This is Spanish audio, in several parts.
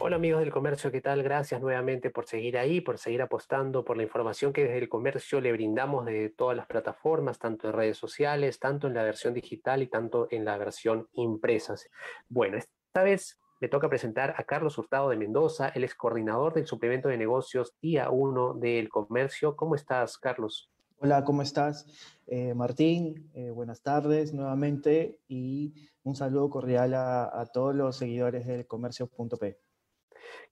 Hola amigos del comercio, ¿qué tal? Gracias nuevamente por seguir ahí, por seguir apostando por la información que desde el comercio le brindamos de todas las plataformas, tanto en redes sociales, tanto en la versión digital y tanto en la versión impresa. Bueno, esta vez me toca presentar a Carlos Hurtado de Mendoza, él es coordinador del suplemento de negocios día 1 del comercio. ¿Cómo estás, Carlos? Hola, ¿cómo estás? Eh, Martín, eh, buenas tardes nuevamente y un saludo cordial a, a todos los seguidores del comercio.p.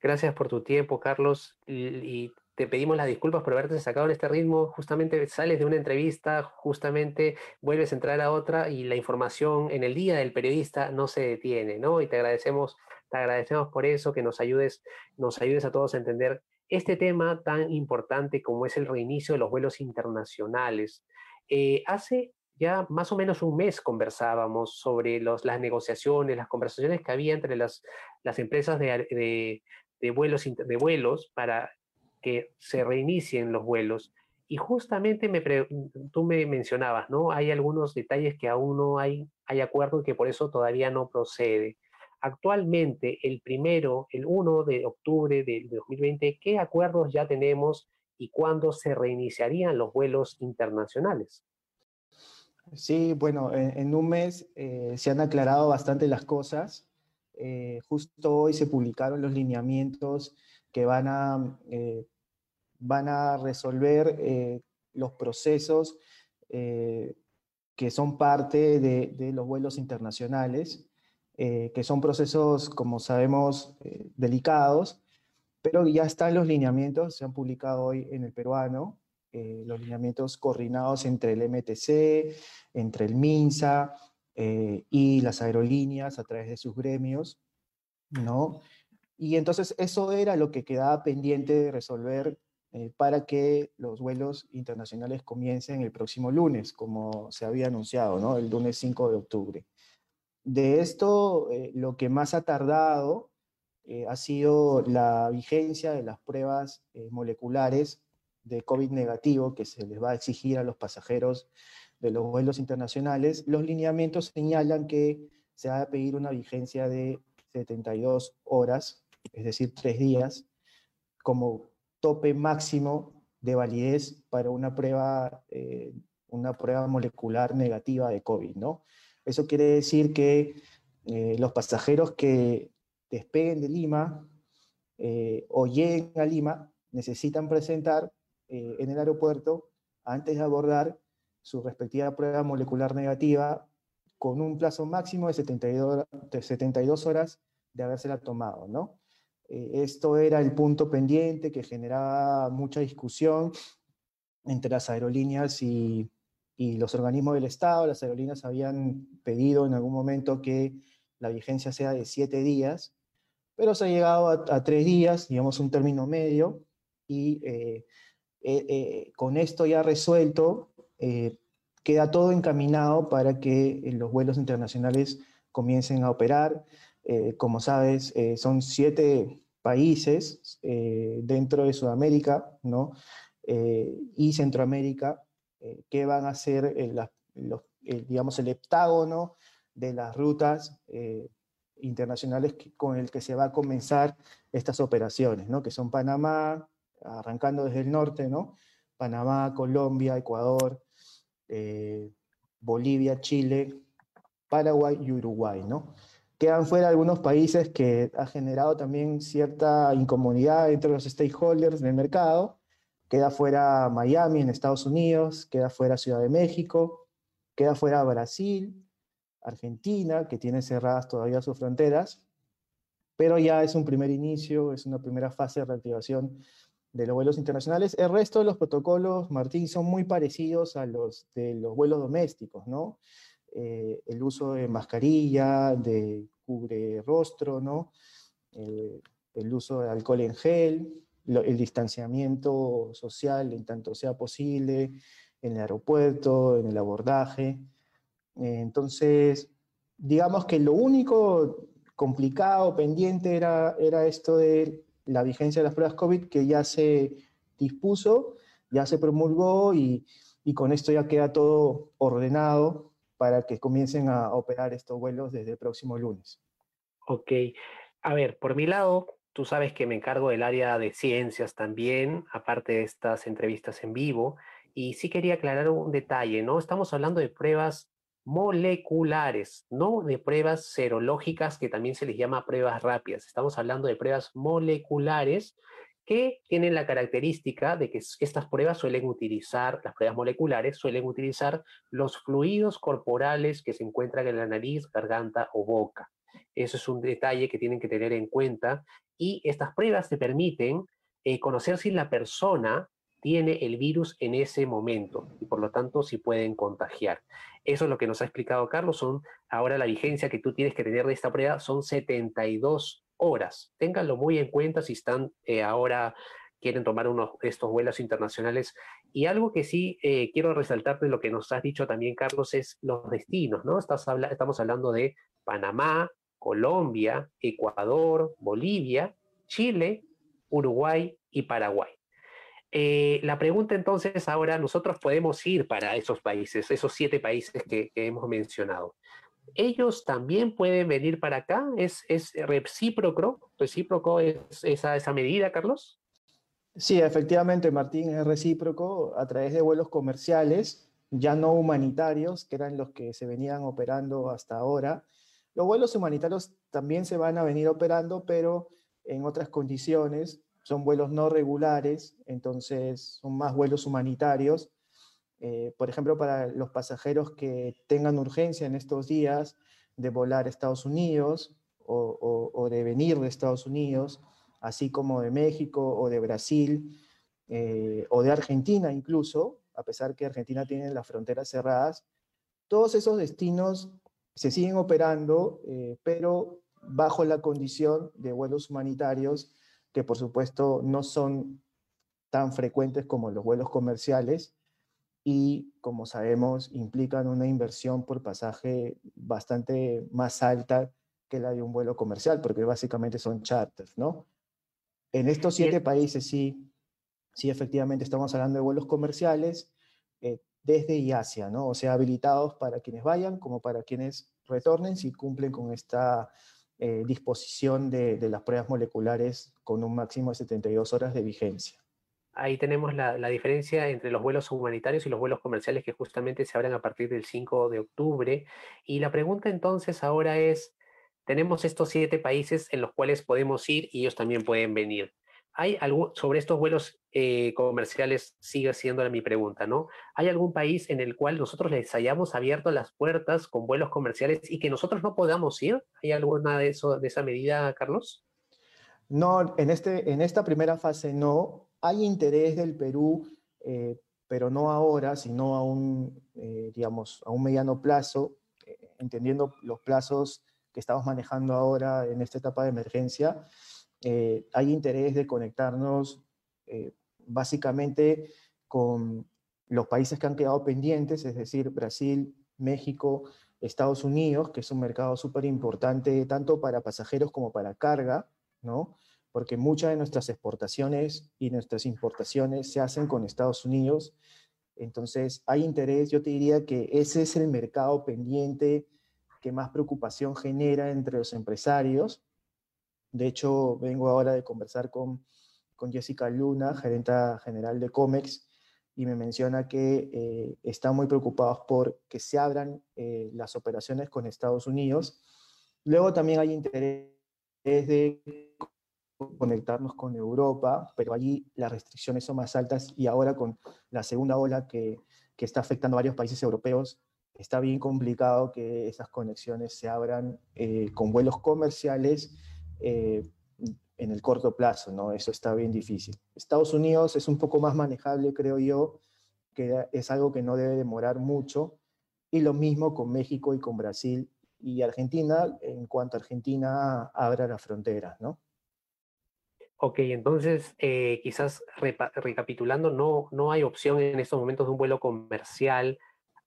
Gracias por tu tiempo, Carlos, y, te pedimos las disculpas por haberte sacado en este ritmo. Justamente sales de una entrevista, justamente vuelves a entrar a otra y la información en el día del periodista no se detiene, ¿no? Y te agradecemos, te agradecemos por eso, que nos ayudes, nos ayudes a todos a entender este tema tan importante como es el reinicio de los vuelos internacionales. Eh, hace ya más o menos un mes conversábamos sobre las negociaciones, las conversaciones que había entre las, empresas de, de, vuelos, de vuelos para que se reinicien los vuelos. Y justamente me tú me mencionabas, ¿no? Hay algunos detalles que aún no hay, hay acuerdo y que por eso todavía no procede. Actualmente, el primero, el 1 de octubre de 2020, ¿qué acuerdos ya tenemos y cuándo se reiniciarían los vuelos internacionales? Sí, bueno, en, un mes eh, se han aclarado bastante las cosas. Eh, justo hoy se publicaron los lineamientos que van a, eh, van a resolver los procesos que son parte de, de, los vuelos internacionales, que son procesos, como sabemos, delicados, pero ya están los lineamientos, se han publicado hoy en el peruano, eh, los lineamientos coordinados entre el MTC, entre el MINSA eh, y las aerolíneas a través de sus gremios, ¿no? Y entonces eso era lo que quedaba pendiente de resolver eh, para que los vuelos internacionales comiencen el próximo lunes, como se había anunciado, ¿no? El lunes 5 de octubre. De esto, lo que más ha tardado ha sido la vigencia de las pruebas moleculares de COVID negativo que se les va a exigir a los pasajeros de los vuelos internacionales, los lineamientos señalan que se va a pedir una vigencia de 72 horas, es decir, tres días, como tope máximo de validez para una prueba, eh, una prueba molecular negativa de COVID, ¿no? Eso quiere decir que eh, los pasajeros que despeguen de Lima eh, o lleguen a Lima necesitan presentar eh, en el aeropuerto antes de abordar su respectiva prueba molecular negativa con un plazo máximo de 72, de 72 horas de habérsela tomado, ¿no? Eh, esto era el punto pendiente que generaba mucha discusión entre las aerolíneas y, y, los organismos del Estado. Las aerolíneas habían pedido en algún momento que la vigencia sea de siete días, pero se ha llegado a, tres días, digamos un término medio, y eh, eh, eh, con esto ya resuelto, eh, queda todo encaminado para que los vuelos internacionales comiencen a operar. como sabes, son siete países dentro de Sudamérica y Centroamérica que van a ser digamos, el heptágono de las rutas internacionales con el que se va a comenzar estas operaciones, ¿no? que son Panamá, arrancando desde el norte, ¿no? Panamá, Colombia, Ecuador, eh, Bolivia, Chile, Paraguay y Uruguay, ¿no? Quedan fuera algunos países que ha generado también cierta incomodidad entre los stakeholders del mercado. Queda fuera Miami en Estados Unidos, queda fuera Ciudad de México, queda fuera Brasil, Argentina, que tiene cerradas todavía sus fronteras, pero ya es un primer inicio, es una primera fase de reactivación de los vuelos internacionales. El resto de los protocolos, Martín, son muy parecidos a los de los vuelos domésticos, ¿no? Eh, el uso de mascarilla, de cubre rostro, ¿no? El, uso de alcohol en gel, el distanciamiento social en tanto sea posible, en el aeropuerto, en el abordaje. entonces, digamos que lo único complicado, pendiente, era, era esto de la vigencia de las pruebas COVID, que ya se dispuso, ya se promulgó y, y con esto ya queda todo ordenado para que comiencen a operar estos vuelos desde el próximo lunes. Ok. A ver, por mi lado, tú sabes que me encargo del área de ciencias también, aparte de estas entrevistas en vivo, y sí quería aclarar un detalle, ¿no? Estamos hablando de pruebas moleculares, no de pruebas serológicas, que también se les llama pruebas rápidas. Estamos hablando de pruebas moleculares que tienen la característica de que estas pruebas suelen utilizar, las pruebas moleculares suelen utilizar los fluidos corporales que se encuentran en la nariz, garganta o boca. Eso es un detalle que tienen que tener en cuenta y estas pruebas te permiten eh, conocer si la persona tiene el virus en ese momento y por lo tanto si pueden contagiar. Eso es lo que nos ha explicado Carlos. Son ahora la vigencia que tú tienes que tener de esta prueba son 72 horas. Ténganlo muy en cuenta si están eh, ahora quieren tomar uno de estos vuelos internacionales. Y algo que sí eh, quiero resaltar de lo que nos has dicho también, Carlos, es los destinos, ¿no? estamos hablando de Panamá, Colombia, Ecuador, Bolivia, Chile, Uruguay y Paraguay. Eh, la pregunta entonces ahora, nosotros podemos ir para esos países, esos siete países que hemos mencionado ellos también pueden venir para acá. ¿Es, es recíproco? ¿Recíproco es esa, esa medida, Carlos? Sí, efectivamente, Martín, es recíproco a través de vuelos comerciales, ya no humanitarios, que eran los que se venían operando hasta ahora. Los vuelos humanitarios también se van a venir operando, pero en otras condiciones. Son vuelos no regulares, entonces son más vuelos humanitarios. Eh, por ejemplo, para los pasajeros que tengan urgencia en estos días de volar a Estados Unidos o, de venir de Estados Unidos, así como de México o de Brasil eh, o de Argentina incluso, a pesar que Argentina tiene las fronteras cerradas, todos esos destinos se siguen operando, eh, pero bajo la condición de vuelos humanitarios, que por supuesto no son tan frecuentes como los vuelos comerciales, y, como sabemos, implican una inversión por pasaje bastante más alta que la de un vuelo comercial, porque básicamente son charters, ¿no? En estos siete países sí, sí efectivamente estamos hablando de vuelos comerciales eh, desde y hacia, ¿no? O sea, habilitados para quienes vayan como para quienes retornen si cumplen con esta eh, disposición de, las pruebas moleculares con un máximo de 72 horas de vigencia ahí tenemos la, diferencia entre los vuelos humanitarios y los vuelos comerciales que justamente se abren a partir del 5 de octubre. Y la pregunta entonces ahora es, tenemos estos siete países en los cuales podemos ir y ellos también pueden venir. ¿Hay algo sobre estos vuelos eh, comerciales? Sigue siendo mi pregunta, ¿no? ¿Hay algún país en el cual nosotros les hayamos abierto las puertas con vuelos comerciales y que nosotros no podamos ir? ¿Hay alguna de, esa medida, Carlos? No, en, este, en esta primera fase no hay interés del Perú, eh, pero no ahora, sino a un, eh, digamos, a un mediano plazo, entendiendo los plazos que estamos manejando ahora en esta etapa de emergencia, hay interés de conectarnos básicamente con los países que han quedado pendientes, es decir, Brasil, México, Estados Unidos, que es un mercado súper importante tanto para pasajeros como para carga, ¿no? porque muchas de nuestras exportaciones y nuestras importaciones se hacen con Estados Unidos. Entonces, hay interés, yo te diría que ese es el mercado pendiente que más preocupación genera entre los empresarios. De hecho, vengo ahora de conversar con, con Jessica Luna, gerenta general de COMEX, y me menciona que eh, están muy preocupados por que se abran eh, las operaciones con Estados Unidos. Luego también hay interés de conectarnos con Europa, pero allí las restricciones son más altas y ahora con la segunda ola que, que está afectando a varios países europeos, está bien complicado que esas conexiones se abran eh, con vuelos comerciales eh, en el corto plazo, ¿no? Eso está bien difícil. Estados Unidos es un poco más manejable, creo yo, que es algo que no debe demorar mucho, y lo mismo con México y con Brasil y Argentina, en cuanto Argentina abra las fronteras, ¿no? Ok, entonces eh, quizás recapitulando, no, no hay opción en estos momentos de un vuelo comercial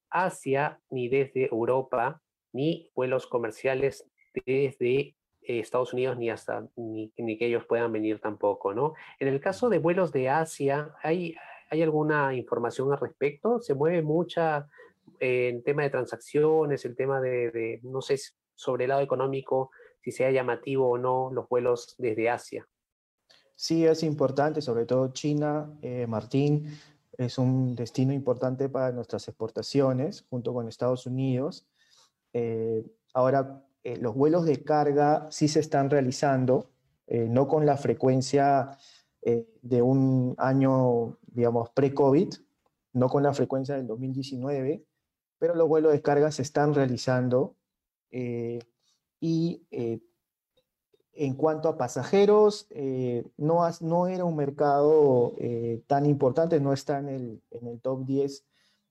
hacia ni desde Europa, ni vuelos comerciales desde Estados Unidos ni hasta ni, que ellos puedan venir tampoco, ¿no? En el caso de vuelos de Asia, ¿hay, hay alguna información al respecto? ¿Se mueve mucha en eh, tema de transacciones, el tema de, de, no sé, sobre el lado económico, si sea llamativo o no los vuelos desde Asia? Sí, es importante, sobre todo China, eh, Martín, es un destino importante para nuestras exportaciones junto con Estados Unidos. Eh, ahora, eh, los vuelos de carga sí se están realizando, no con la frecuencia de un año, digamos, pre-COVID, no con la frecuencia del 2019, pero los vuelos de carga se están realizando y en cuanto a pasajeros, eh, no, no, era un mercado eh, tan importante, no está en el, en el, top 10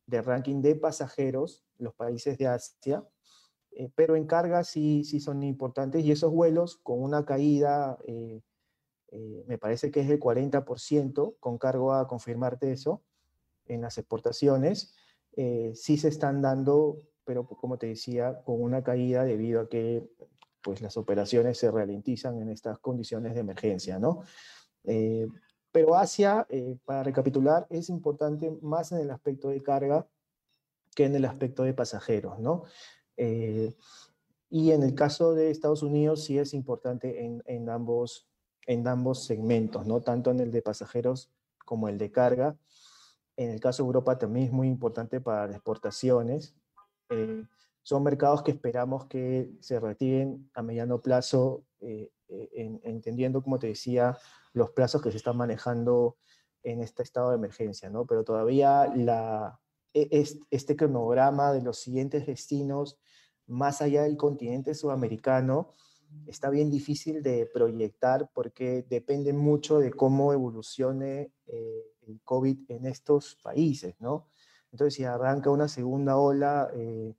de ranking de pasajeros, los países de Asia, eh, pero en carga sí, sí son importantes y esos vuelos con una caída, me parece que es del 40%, con cargo a confirmarte eso, en las exportaciones, sí se están dando, pero como te decía, con una caída debido a que pues las operaciones se ralentizan en estas condiciones de emergencia, ¿no? Eh, pero Asia, eh, para recapitular, es importante más en el aspecto de carga que en el aspecto de pasajeros, ¿no? Eh, y en el caso de Estados Unidos sí es importante en, en, ambos, en ambos segmentos, ¿no? Tanto en el de pasajeros como el de carga. En el caso de Europa también es muy importante para exportaciones son mercados que esperamos que se retiren a mediano plazo, eh, eh, entendiendo, como te decía, los plazos que se están manejando en este estado de emergencia, ¿no? Pero todavía la, este cronograma de los siguientes destinos, más allá del continente sudamericano, está bien difícil de proyectar porque depende mucho de cómo evolucione eh, el COVID en estos países, ¿no? Entonces, si arranca una segunda ola, eh,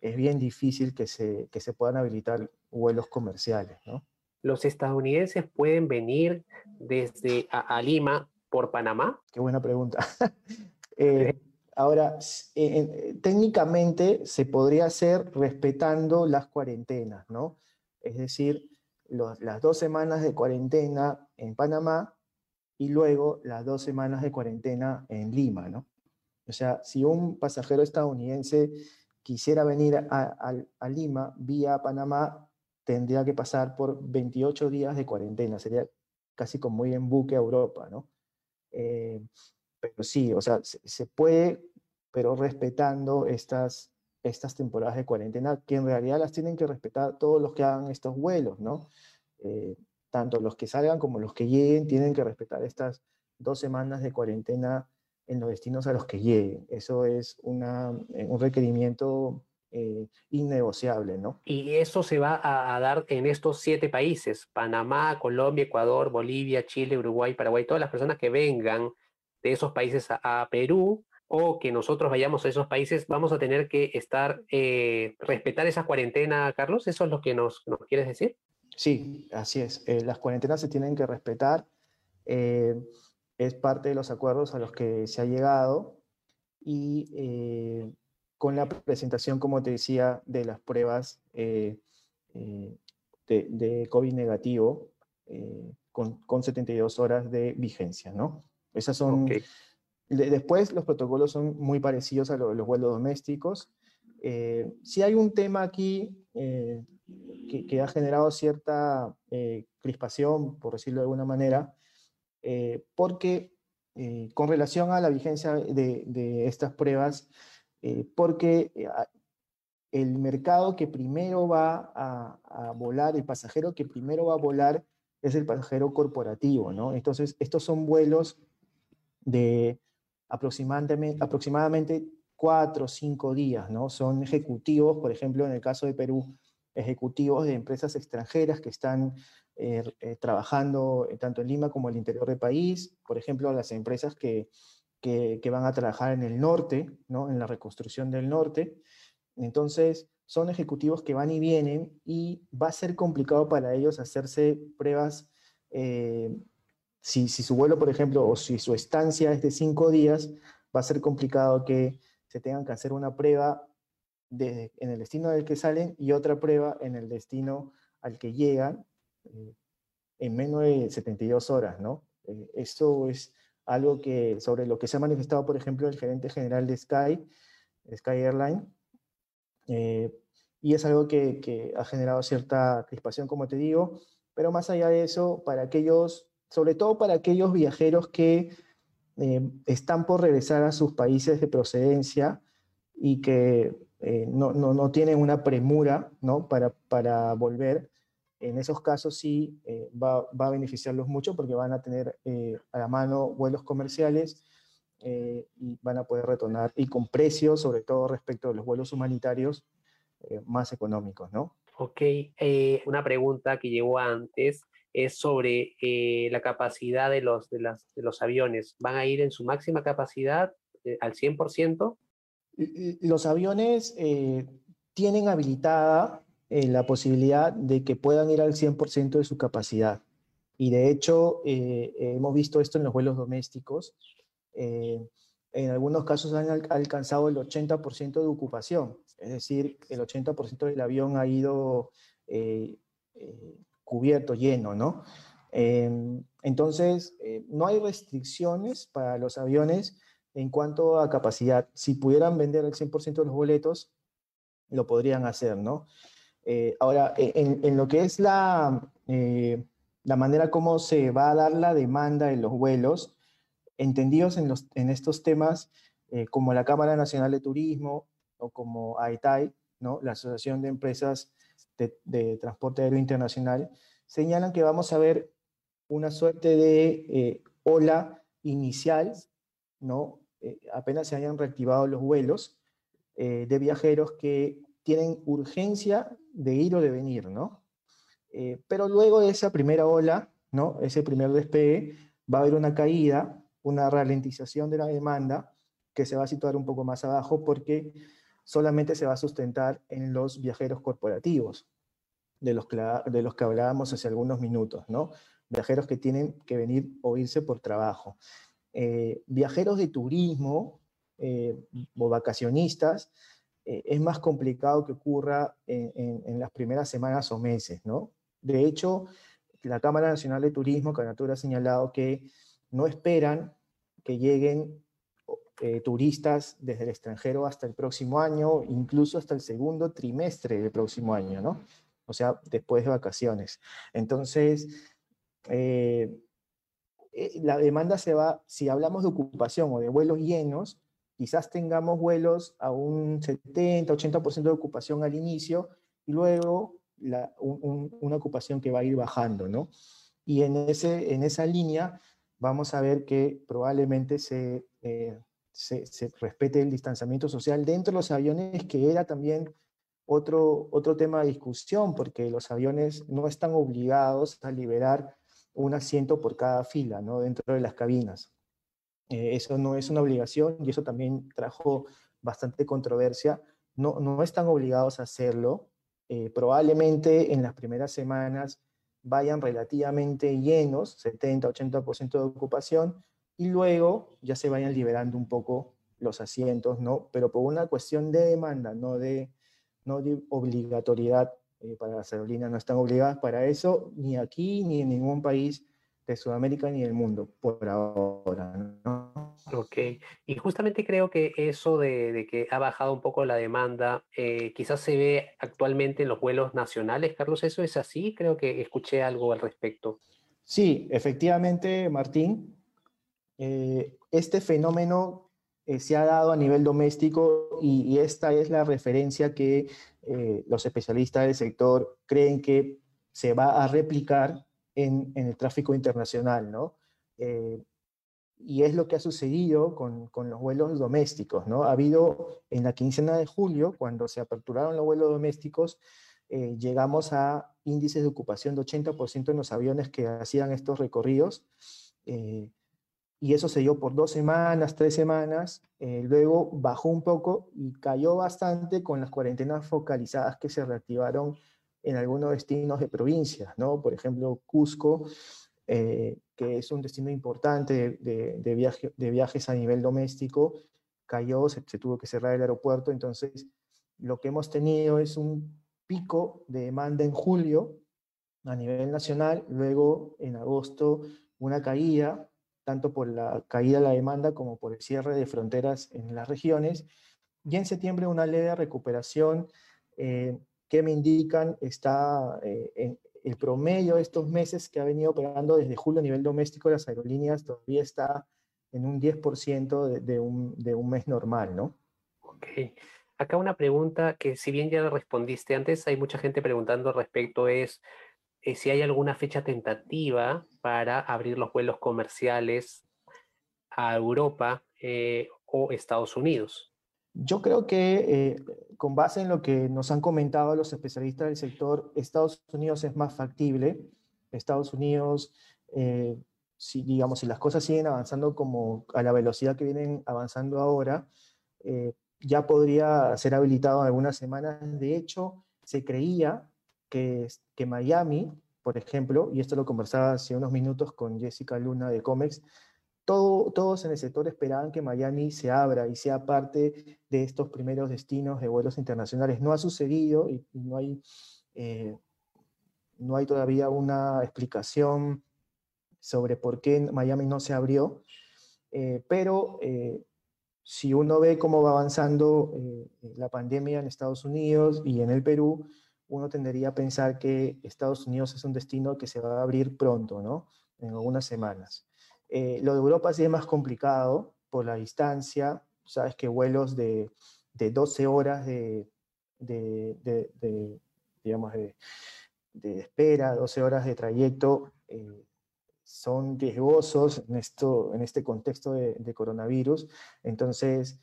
es bien difícil que se, que se puedan habilitar vuelos comerciales, ¿no? ¿Los estadounidenses pueden venir desde a, Lima por Panamá? Qué buena pregunta. Eh, ahora, eh, técnicamente se podría hacer respetando las cuarentenas, ¿no? Es decir, las dos semanas de cuarentena en Panamá y luego las dos semanas de cuarentena en Lima, ¿no? O sea, si un pasajero estadounidense quisiera venir a, Lima vía Panamá, tendría que pasar por 28 días de cuarentena, sería casi como ir en buque a Europa, ¿no? Eh, pero sí, o sea, se, puede, pero respetando estas, estas temporadas de cuarentena, que en realidad las tienen que respetar todos los que hagan estos vuelos, ¿no? Eh, tanto los que salgan como los que lleguen tienen que respetar estas dos semanas de cuarentena en los destinos a los que lleguen. Eso es una, eh, un requerimiento eh, innegociable, ¿no? Y eso se va a, dar en estos siete países, Panamá, Colombia, Ecuador, Bolivia, Chile, Uruguay, Paraguay, todas las personas que vengan de esos países a, Perú o que nosotros vayamos a esos países, vamos a tener que estar, eh, respetar esa cuarentena, Carlos, ¿eso es lo que nos, quieres decir? Sí, así es. las cuarentenas se tienen que respetar es parte de los acuerdos a los que se ha llegado y eh, con la presentación, como te decía, de las pruebas eh, eh, de, COVID negativo con, con, 72 horas de vigencia, ¿no? Esas son... después los protocolos son muy parecidos a los vuelos domésticos. si hay un tema aquí que, que, ha generado cierta crispación, por decirlo de alguna manera, eh, porque eh, con relación a la vigencia de, estas pruebas, eh, porque el mercado que primero va a, volar, el pasajero que primero va a volar es el pasajero corporativo, ¿no? Entonces, estos son vuelos de aproximadamente, aproximadamente cuatro o cinco días, ¿no? Son ejecutivos, por ejemplo, en el caso de Perú, ejecutivos de empresas extranjeras que están eh, eh, trabajando eh, tanto en Lima como en el interior del país, por ejemplo, las empresas que, que, van a trabajar en el norte, ¿no? en la reconstrucción del norte. Entonces, son ejecutivos que van y vienen y va a ser complicado para ellos hacerse pruebas si, si, su vuelo, por ejemplo, o si su estancia es de cinco días, va a ser complicado que se tengan que hacer una prueba de, en el destino del que salen y otra prueba en el destino al que llegan eh, en menos de 72 horas, ¿no? Eh, esto es algo que, sobre lo que se ha manifestado, por ejemplo, el gerente general de Sky, Sky Airline, eh, y es algo que, que, ha generado cierta crispación, como te digo, pero más allá de eso, para aquellos, sobre todo para aquellos viajeros que están por regresar a sus países de procedencia y que no, no, no, tienen una premura ¿no? para, para volver, en esos casos sí eh, va, va, a beneficiarlos mucho porque van a tener eh, a la mano vuelos comerciales eh, y van a poder retornar y con precios, sobre todo respecto a los vuelos humanitarios, más económicos, ¿no? Ok, una pregunta que llegó antes es sobre la capacidad de los, de, las, de los aviones. ¿Van a ir en su máxima capacidad al 100%? Los aviones tienen habilitada eh, la posibilidad de que puedan ir al 100% de su capacidad. Y de hecho, eh, hemos visto esto en los vuelos domésticos. Eh, en algunos casos han alcanzado el 80% de ocupación, es decir, el 80% del avión ha ido cubierto, lleno, ¿no? Em, entonces, no hay restricciones para los aviones en cuanto a capacidad. Si pudieran vender el 100% de los boletos, lo podrían hacer, ¿no? Eh, ahora, e, en, lo que es la, eh, la manera como se va a dar la demanda en los vuelos, entendidos en, los, en estos temas, eh, como la Cámara Nacional de Turismo o como AETAI, ¿no? la Asociación de Empresas de, Transporte Aéreo Internacional, señalan que vamos a ver una suerte de ola inicial, ¿no? apenas se hayan reactivado los vuelos de viajeros que tienen urgencia de ir o de venir, ¿no? Eh, pero luego de esa primera ola, ¿no? Ese primer despegue, va a haber una caída, una ralentización de la demanda que se va a situar un poco más abajo porque solamente se va a sustentar en los viajeros corporativos, de los que, hablábamos hace algunos minutos, ¿no? Viajeros que tienen que venir o irse por trabajo. Eh, viajeros de turismo eh, o vacacionistas eh, es más complicado que ocurra en, las primeras semanas o meses, ¿no? De hecho, la Cámara Nacional de Turismo, Canatura, ha señalado que no esperan que lleguen eh, turistas desde el extranjero hasta el próximo año, incluso hasta el segundo trimestre del próximo año, ¿no? O sea, después de vacaciones. Entonces, eh, la demanda se va, si hablamos de ocupación o de vuelos llenos, quizás tengamos vuelos a un 70, 80% de ocupación al inicio y luego una ocupación que va a ir bajando, ¿no? Y en, ese, en esa línea vamos a ver que probablemente se, eh, se, respete el distanciamiento social dentro de los aviones, que era también otro, otro tema de discusión, porque los aviones no están obligados a liberar un asiento por cada fila, ¿no? Dentro de las cabinas. Eh, eso no es una obligación y eso también trajo bastante controversia. No, no están obligados a hacerlo. Eh, probablemente en las primeras semanas vayan relativamente llenos, 70-80% de ocupación, y luego ya se vayan liberando un poco los asientos, ¿no? Pero por una cuestión de demanda, no de, no de obligatoriedad eh, para las aerolíneas, no están obligadas para eso, ni aquí ni en ningún país de Sudamérica ni del mundo, por ahora, ¿no? Ok, y justamente creo que eso de, que ha bajado un poco la demanda, eh, quizás se ve actualmente en los vuelos nacionales, Carlos, ¿eso es así? Creo que escuché algo al respecto. Sí, efectivamente, Martín, eh, este fenómeno eh, se ha dado a nivel doméstico y, y esta es la referencia que los especialistas del sector creen que se va a replicar en, el tráfico internacional, ¿no? Eh, y es lo que ha sucedido con, con, los vuelos domésticos, ¿no? Ha habido en la quincena de julio, cuando se aperturaron los vuelos domésticos, eh, llegamos a índices de ocupación de 80% en los aviones que hacían estos recorridos. Eh, y eso se dio por dos semanas, tres semanas, luego bajó un poco y cayó bastante con las cuarentenas focalizadas que se reactivaron en algunos destinos de provincias, ¿no? Por ejemplo, Cusco que es un destino importante de, viaje, de viajes a nivel doméstico, cayó, se, tuvo que cerrar el aeropuerto, entonces lo que hemos tenido es un pico de demanda en julio a nivel nacional, luego en agosto una caída, tanto por la caída de la demanda como por el cierre de fronteras en las regiones, y en septiembre una leve recuperación eh, que me indican está eh, en el promedio de estos meses que ha venido operando desde julio a nivel doméstico las aerolíneas todavía está en un 10% de, un, de un mes normal, ¿no? Ok. Acá una pregunta que si bien ya respondiste antes, hay mucha gente preguntando respecto es eh, si hay alguna fecha tentativa para abrir los vuelos comerciales a Europa eh, o Estados Unidos. Yo creo que eh, con base en lo que nos han comentado los especialistas del sector, Estados Unidos es más factible. Estados Unidos si, digamos, si las cosas siguen avanzando como a la velocidad que vienen avanzando ahora, eh, ya podría ser habilitado en algunas semanas. De hecho, se creía que, Miami, por ejemplo, y esto lo conversaba hace unos minutos con Jessica Luna de Comex, todo, todos en el sector esperaban que Miami se abra y sea parte de estos primeros destinos de vuelos internacionales. No ha sucedido y, no, hay, eh, no hay todavía una explicación sobre por qué Miami no se abrió, eh, pero eh, si uno ve cómo va avanzando la pandemia en Estados Unidos y en el Perú, uno tendería a pensar que Estados Unidos es un destino que se va a abrir pronto, ¿no? En algunas semanas. lo de Europa sí es más complicado por la distancia, sabes que vuelos de, de 12 horas de, de, de digamos, de, espera, 12 horas de trayecto, son riesgosos en, esto, en este contexto de, coronavirus. Entonces,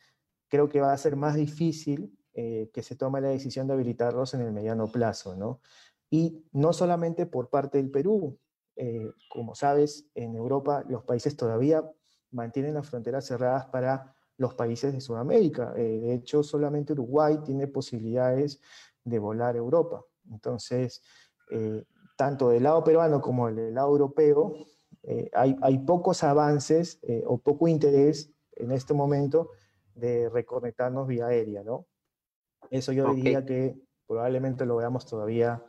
creo que va a ser más difícil eh, que se tome la decisión de habilitarlos en el mediano plazo, ¿no? Y no solamente por parte del Perú. Eh, como sabes, en Europa los países todavía mantienen las fronteras cerradas para los países de Sudamérica. Eh, de hecho, solamente Uruguay tiene posibilidades de volar a Europa. Entonces, tanto del lado peruano como del lado europeo, eh, hay, pocos avances o poco interés en este momento de reconectarnos vía aérea, ¿no? Eso yo diría que probablemente lo veamos todavía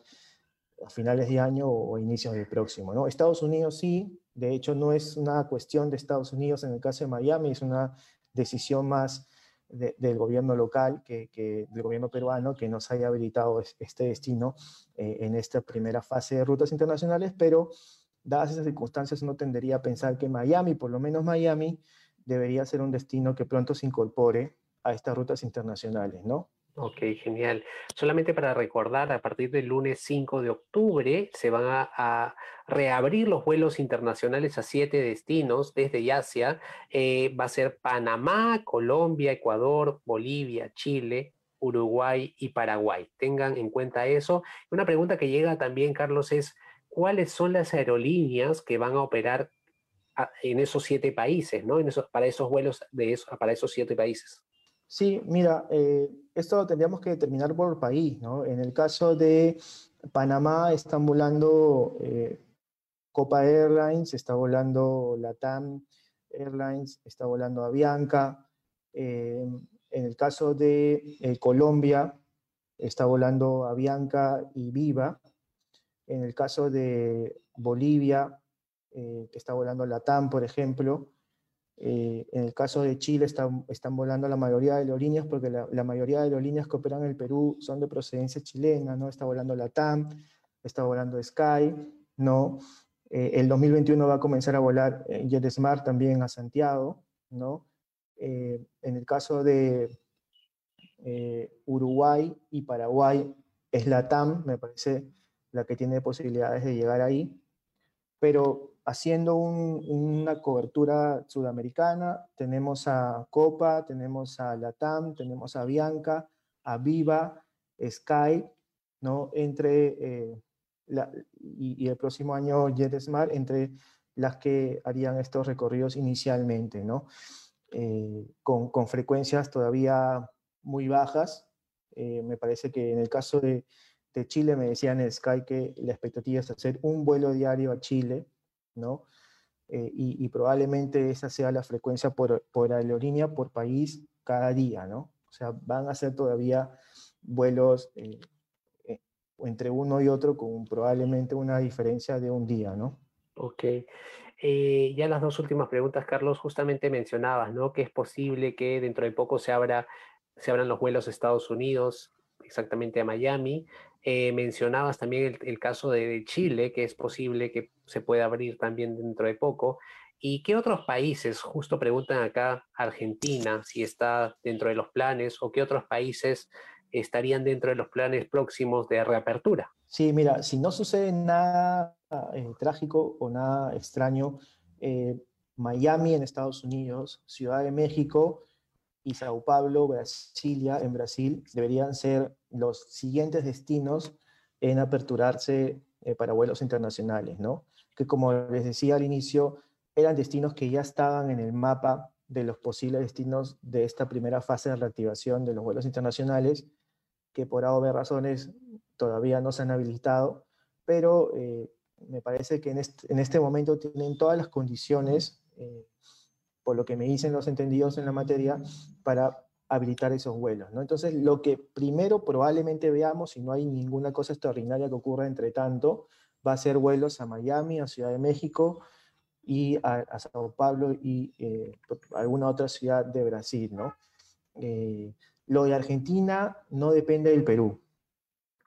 a finales de año o, inicios del próximo, ¿no? Estados Unidos sí, de hecho no es una cuestión de Estados Unidos en el caso de Miami, es una decisión más del gobierno local, que, del gobierno peruano, que nos haya habilitado este destino eh, en esta primera fase de rutas internacionales, pero dadas esas circunstancias, uno tendería a pensar que Miami, por lo menos Miami, debería ser un destino que pronto se incorpore a estas rutas internacionales, ¿no? Ok, genial. Solamente para recordar, a partir del lunes 5 de octubre se van a, reabrir los vuelos internacionales a siete destinos desde Asia. Eh, va a ser Panamá, Colombia, Ecuador, Bolivia, Chile, Uruguay y Paraguay. Tengan en cuenta eso. Una pregunta que llega también, Carlos, es cuáles son las aerolíneas que van a operar en esos siete países, ¿no? En esos, para esos vuelos de para esos siete países. Sí, mira, eh, esto lo tendríamos que determinar por país, ¿no? En el caso de Panamá están volando eh, Copa Airlines, está volando Latam Airlines, está volando Avianca. Eh, en el caso de Colombia, está volando Avianca y Viva. En el caso de Bolivia, que está volando la TAM, por ejemplo, eh, en el caso de Chile están, están volando la mayoría de aerolíneas, porque la, mayoría de aerolíneas que operan en el Perú son de procedencia chilena, ¿no? Está volando la TAM, está volando Sky, ¿no? Eh, el 2021 va a comenzar a volar JetSmart también a Santiago, ¿no? en el caso de Uruguay y Paraguay es la TAM, me parece la que tiene posibilidades de llegar ahí, pero haciendo una cobertura sudamericana, tenemos a Copa, tenemos a Latam, tenemos a Bianca, a Viva, Sky, ¿no? Entre, eh, y, el próximo año JetSmart, entre las que harían estos recorridos inicialmente, ¿no? Eh, con, con, frecuencias todavía muy bajas. Eh, me parece que en el caso de, de Chile me decían en Sky que la expectativa es hacer un vuelo diario a Chile, Eh, y, probablemente esa sea la frecuencia por, por aerolínea por país cada día, ¿no? O sea, van a ser todavía vuelos eh, eh, entre uno y otro con probablemente una diferencia de un día, ¿no? Ok. ya las dos últimas preguntas, Carlos, justamente mencionabas, ¿no? Que es posible que dentro de poco se, abra, se abran los vuelos a Estados Unidos, exactamente a Miami. Eh, mencionabas también el, caso de, Chile, que es posible que se pueda abrir también dentro de poco. ¿Y qué otros países, justo preguntan acá, Argentina, si está dentro de los planes, o qué otros países estarían dentro de los planes próximos de reapertura? Sí, mira, si no sucede nada eh, trágico o nada extraño, eh, Miami en Estados Unidos, Ciudad de México y Sao Paulo, Brasilia, en Brasil, deberían ser los siguientes destinos en aperturarse eh, para vuelos internacionales, ¿no? Que como les decía al inicio, eran destinos que ya estaban en el mapa de los posibles destinos de esta primera fase de reactivación de los vuelos internacionales, que por haber razones todavía no se han habilitado, pero eh, me parece que en este, momento tienen todas las condiciones, eh, por lo que me dicen los entendidos en la materia, para habilitar esos vuelos. ¿no? Entonces, lo que primero probablemente veamos, si no hay ninguna cosa extraordinaria que ocurra entre tanto, va a ser vuelos a Miami, a Ciudad de México y a, Sao Paulo y eh, alguna otra ciudad de Brasil. ¿no? Eh, lo de Argentina no depende del Perú.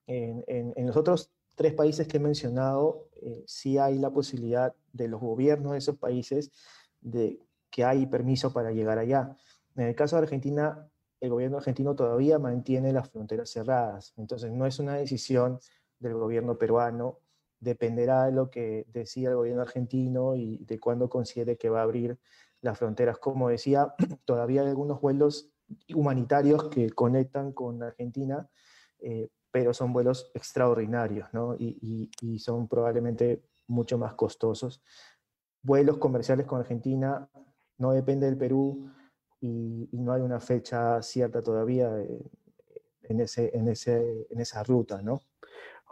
En, los otros tres países que he mencionado, eh, sí hay la posibilidad de los gobiernos de esos países de que hay permiso para llegar allá. En el caso de Argentina, el gobierno argentino todavía mantiene las fronteras cerradas, entonces no es una decisión del gobierno peruano, dependerá de lo que decida el gobierno argentino y de cuándo considere que va a abrir las fronteras. Como decía, todavía hay algunos vuelos humanitarios que conectan con Argentina, eh, pero son vuelos extraordinarios ¿no? y, y son probablemente mucho más costosos. Vuelos comerciales con Argentina no depende del Perú, y, no hay una fecha cierta todavía eh, en, ese, en, ese, en esa ruta, ¿no?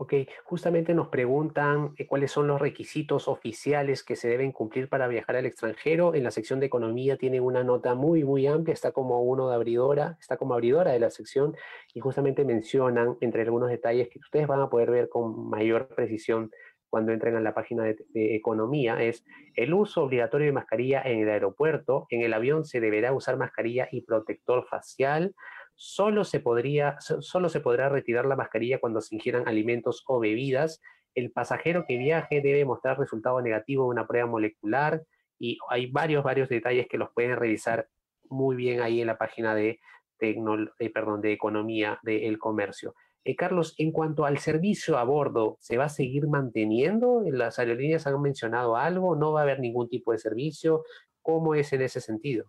Ok, justamente nos preguntan eh, cuáles son los requisitos oficiales que se deben cumplir para viajar al extranjero. En la sección de economía tienen una nota muy, muy amplia, está como uno de abridora, está como abridora de la sección y justamente mencionan entre algunos detalles que ustedes van a poder ver con mayor precisión cuando entren a la página de, economía es el uso obligatorio de mascarilla en el aeropuerto. En el avión se deberá usar mascarilla y protector facial. Solo se, podría, solo se podrá retirar la mascarilla cuando se ingieran alimentos o bebidas. El pasajero que viaje debe mostrar resultado negativo de una prueba molecular y hay varios, varios detalles que los pueden revisar muy bien ahí en la página de, eh, perdón, de economía del comercio. Eh, Carlos, en cuanto al servicio a bordo, ¿se va a seguir manteniendo? ¿Las aerolíneas han mencionado algo? ¿No va a haber ningún tipo de servicio? ¿Cómo es en ese sentido?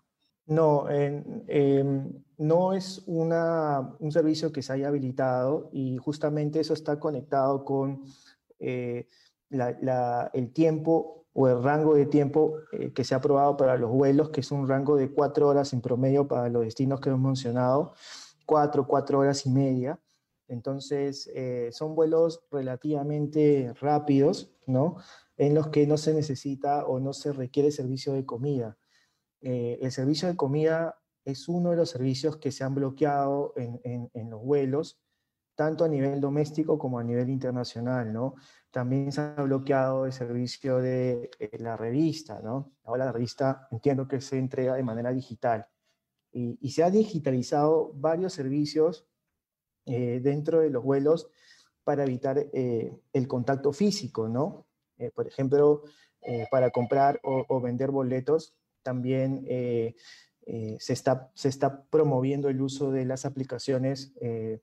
No, em, no es un servicio que se haya habilitado y justamente eso está conectado con eh, el tiempo o el rango de tiempo eh, que se ha aprobado para los vuelos, que es un rango de cuatro horas en promedio para los destinos que hemos mencionado, cuatro, cuatro horas y media. Entonces, eh, son vuelos relativamente rápidos, ¿no? En los que no se necesita o no se requiere servicio de comida. Eh, el servicio de comida es uno de los servicios que se han bloqueado en, los vuelos, tanto a nivel doméstico como a nivel internacional, ¿no? También se ha bloqueado el servicio de eh, la revista, ¿no? Ahora la revista entiendo que se entrega de manera digital. y se ha digitalizado varios servicios eh, dentro de los vuelos para evitar eh, el contacto físico, ¿no? Eh, por ejemplo, para comprar o, vender boletos, también se, está, se está promoviendo el uso de las aplicaciones, de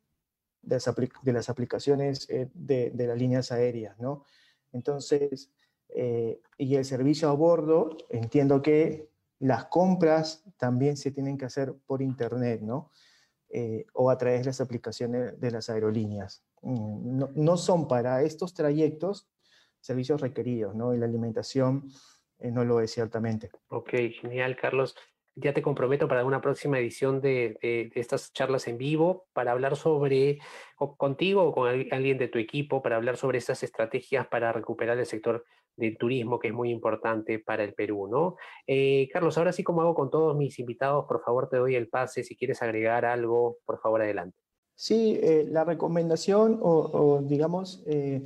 las, aplicaciones de, de, las líneas aéreas, ¿no? Entonces, y el servicio a bordo, entiendo que las compras también se tienen que hacer por internet, ¿no? Eh, o a través de las aplicaciones de las aerolíneas. Mm, no, son para estos trayectos servicios requeridos, ¿no? Y la alimentación eh, no lo es ciertamente. Ok, genial, Carlos. Ya te comprometo para una próxima edición de, de, estas charlas en vivo para hablar sobre, contigo o con alguien de tu equipo, para hablar sobre estas estrategias para recuperar el sector del turismo que es muy importante para el Perú, ¿no? Eh, Carlos, ahora sí como hago con todos mis invitados, por favor te doy el pase, si quieres agregar algo, por favor adelante. Sí, eh, la recomendación o, digamos, eh,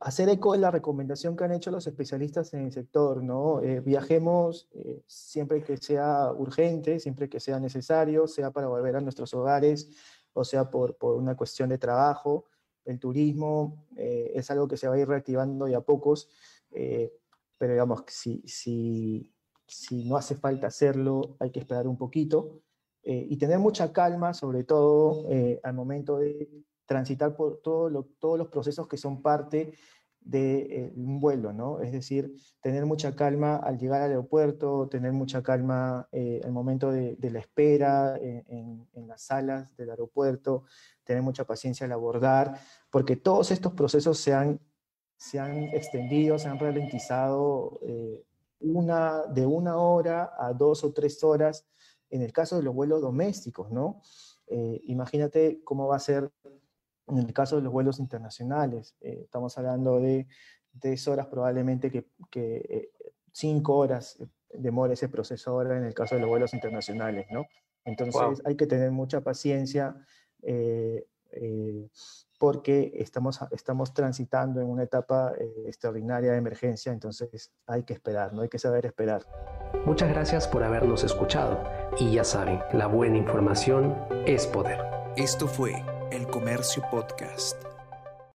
hacer eco de la recomendación que han hecho los especialistas en el sector, ¿no? viajemos siempre que sea urgente, siempre que sea necesario, sea para volver a nuestros hogares o sea por, por una cuestión de trabajo. El turismo es algo que se va a ir reactivando de a pocos eh, pero digamos, si, si, si, no hace falta hacerlo, hay que esperar un poquito eh, y tener mucha calma, sobre todo eh, al momento de transitar por todo todos los procesos que son parte de un vuelo, ¿no? Es decir, tener mucha calma al llegar al aeropuerto, tener mucha calma al momento de, la espera en, las salas del aeropuerto, tener mucha paciencia al abordar, porque todos estos procesos se han se han extendido, se han ralentizado eh, una, de una hora a dos o tres horas en el caso de los vuelos domésticos, ¿no? Eh, imagínate cómo va a ser en el caso de los vuelos internacionales. Eh, estamos hablando de tres horas probablemente que, que cinco horas demora ese proceso ahora en el caso de los vuelos internacionales, ¿no? Entonces hay que tener mucha paciencia porque estamos, estamos transitando en una etapa eh, extraordinaria de emergencia, entonces hay que esperar, no hay que saber esperar. Muchas gracias por habernos escuchado y ya saben, la buena información es poder. Esto fue El Comercio Podcast.